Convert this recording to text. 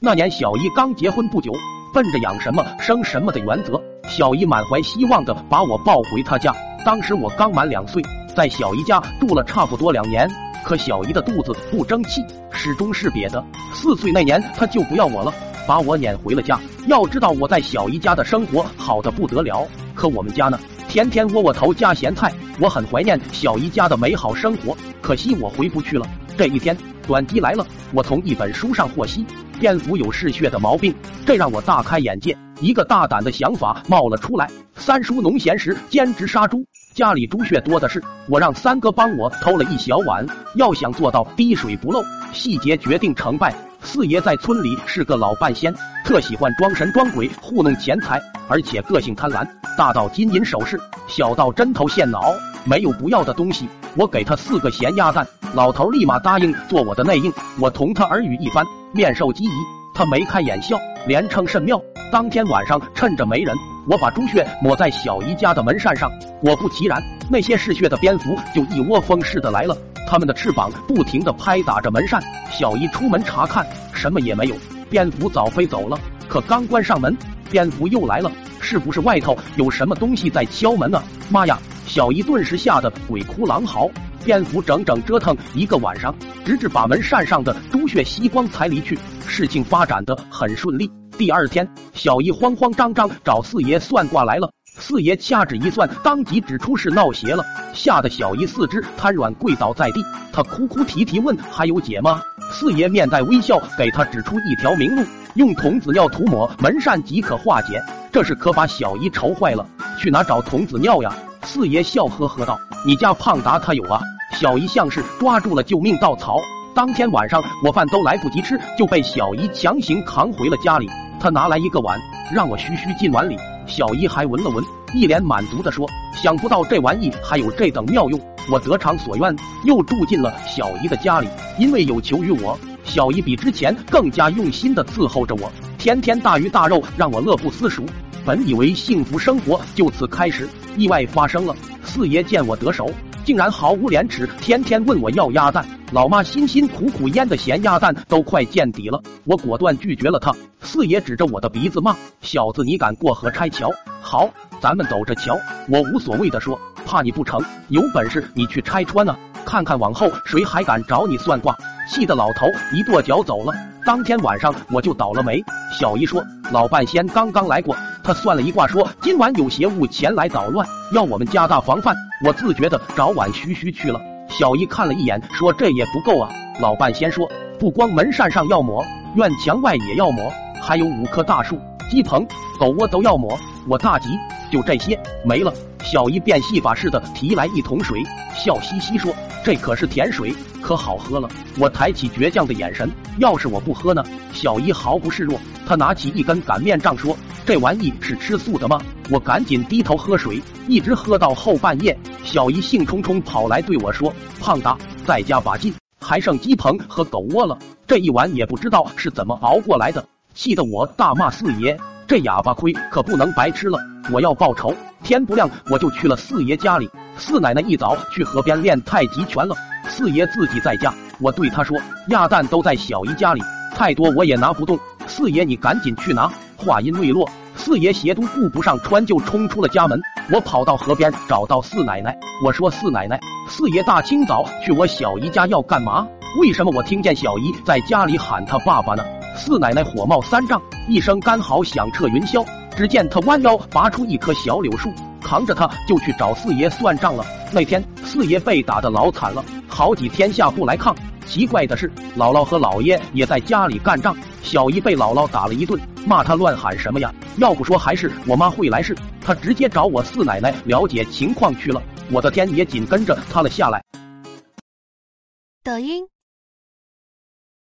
那年小姨刚结婚不久，奔着养什么生什么的原则，小姨满怀希望的把我抱回她家。当时我刚满两岁，在小姨家住了差不多两年。可小姨的肚子不争气，始终是瘪的。四岁那年，她就不要我了，把我撵回了家。要知道我在小姨家的生活好的不得了，可我们家呢，天天窝窝头加咸菜。我很怀念小姨家的美好生活，可惜我回不去了。这一天，短机来了，我从一本书上获悉，蝙蝠有嗜血的毛病，这让我大开眼界。一个大胆的想法冒了出来：三叔农闲时兼职杀猪。家里猪血多的是，我让三哥帮我偷了一小碗。要想做到滴水不漏，细节决定成败。四爷在村里是个老半仙，特喜欢装神装鬼糊弄钱财，而且个性贪婪，大到金银首饰，小到针头线脑，没有不要的东西。我给他四个咸鸭蛋，老头立马答应做我的内应。我同他耳语一番，面授机宜，他眉开眼笑，连称甚妙。当天晚上趁着没人。我把猪血抹在小姨家的门扇上，果不其然，那些嗜血的蝙蝠就一窝蜂似的来了，它们的翅膀不停的拍打着门扇。小姨出门查看，什么也没有，蝙蝠早飞走了。可刚关上门，蝙蝠又来了，是不是外头有什么东西在敲门呢？妈呀！小姨顿时吓得鬼哭狼嚎。蝙蝠整整折腾一个晚上，直至把门扇上的猪血吸光才离去。事情发展的很顺利。第二天，小姨慌慌张张找四爷算卦来了。四爷掐指一算，当即指出是闹邪了，吓得小姨四肢瘫软，跪倒在地。他哭哭啼啼问：“还有解吗？”四爷面带微笑，给他指出一条明路：用童子尿涂抹门扇即可化解。这事可把小姨愁坏了。去哪找童子尿呀？四爷笑呵呵道：“你家胖达他有啊。”小姨像是抓住了救命稻草。当天晚上，我饭都来不及吃，就被小姨强行扛回了家里。她拿来一个碗，让我嘘嘘进碗里。小姨还闻了闻，一脸满足的说：“想不到这玩意还有这等妙用。”我得偿所愿，又住进了小姨的家里。因为有求于我，小姨比之前更加用心的伺候着我，天天大鱼大肉让我乐不思蜀。本以为幸福生活就此开始，意外发生了。四爷见我得手。竟然毫无廉耻，天天问我要鸭蛋。老妈辛辛苦苦腌的咸鸭蛋都快见底了，我果断拒绝了他。四爷指着我的鼻子骂：“小子，你敢过河拆桥？好，咱们走着瞧。”我无所谓的说：“怕你不成？有本事你去拆穿啊！看看往后谁还敢找你算卦。”气得老头一跺脚走了。当天晚上我就倒了霉。小姨说，老半仙刚刚来过，他算了一卦，说今晚有邪物前来捣乱，要我们加大防范。我自觉的早晚嘘嘘去了。小姨看了一眼，说这也不够啊。老伴先说，不光门扇上要抹，院墙外也要抹，还有五棵大树、鸡棚、狗窝都要抹。我大急，就这些没了。小姨变戏法似的提来一桶水，笑嘻嘻说：“这可是甜水，可好喝了。”我抬起倔强的眼神，要是我不喝呢？小姨毫不示弱，她拿起一根擀面杖说：“这玩意是吃素的吗？”我赶紧低头喝水，一直喝到后半夜。小姨兴冲冲跑来对我说：“胖达，再加把劲，还剩鸡棚和狗窝了。”这一晚也不知道是怎么熬过来的，气得我大骂四爷。这哑巴亏可不能白吃了，我要报仇。天不亮我就去了四爷家里。四奶奶一早去河边练太极拳了，四爷自己在家。我对他说：“鸭蛋都在小姨家里，太多我也拿不动。四爷你赶紧去拿。”话音未落，四爷鞋都顾不上穿就冲出了家门。我跑到河边找到四奶奶，我说：“四奶奶，四爷大清早去我小姨家要干嘛？为什么我听见小姨在家里喊他爸爸呢？”四奶奶火冒三丈，一声干嚎响彻云霄。只见她弯腰拔出一棵小柳树，扛着它就去找四爷算账了。那天四爷被打得老惨了，好几天下不来炕。奇怪的是，姥姥和姥爷也在家里干仗。小姨被姥姥打了一顿，骂他乱喊什么呀？要不说还是我妈会来事，他直接找我四奶奶了解情况去了。我的天也紧跟着塌了下来。抖音。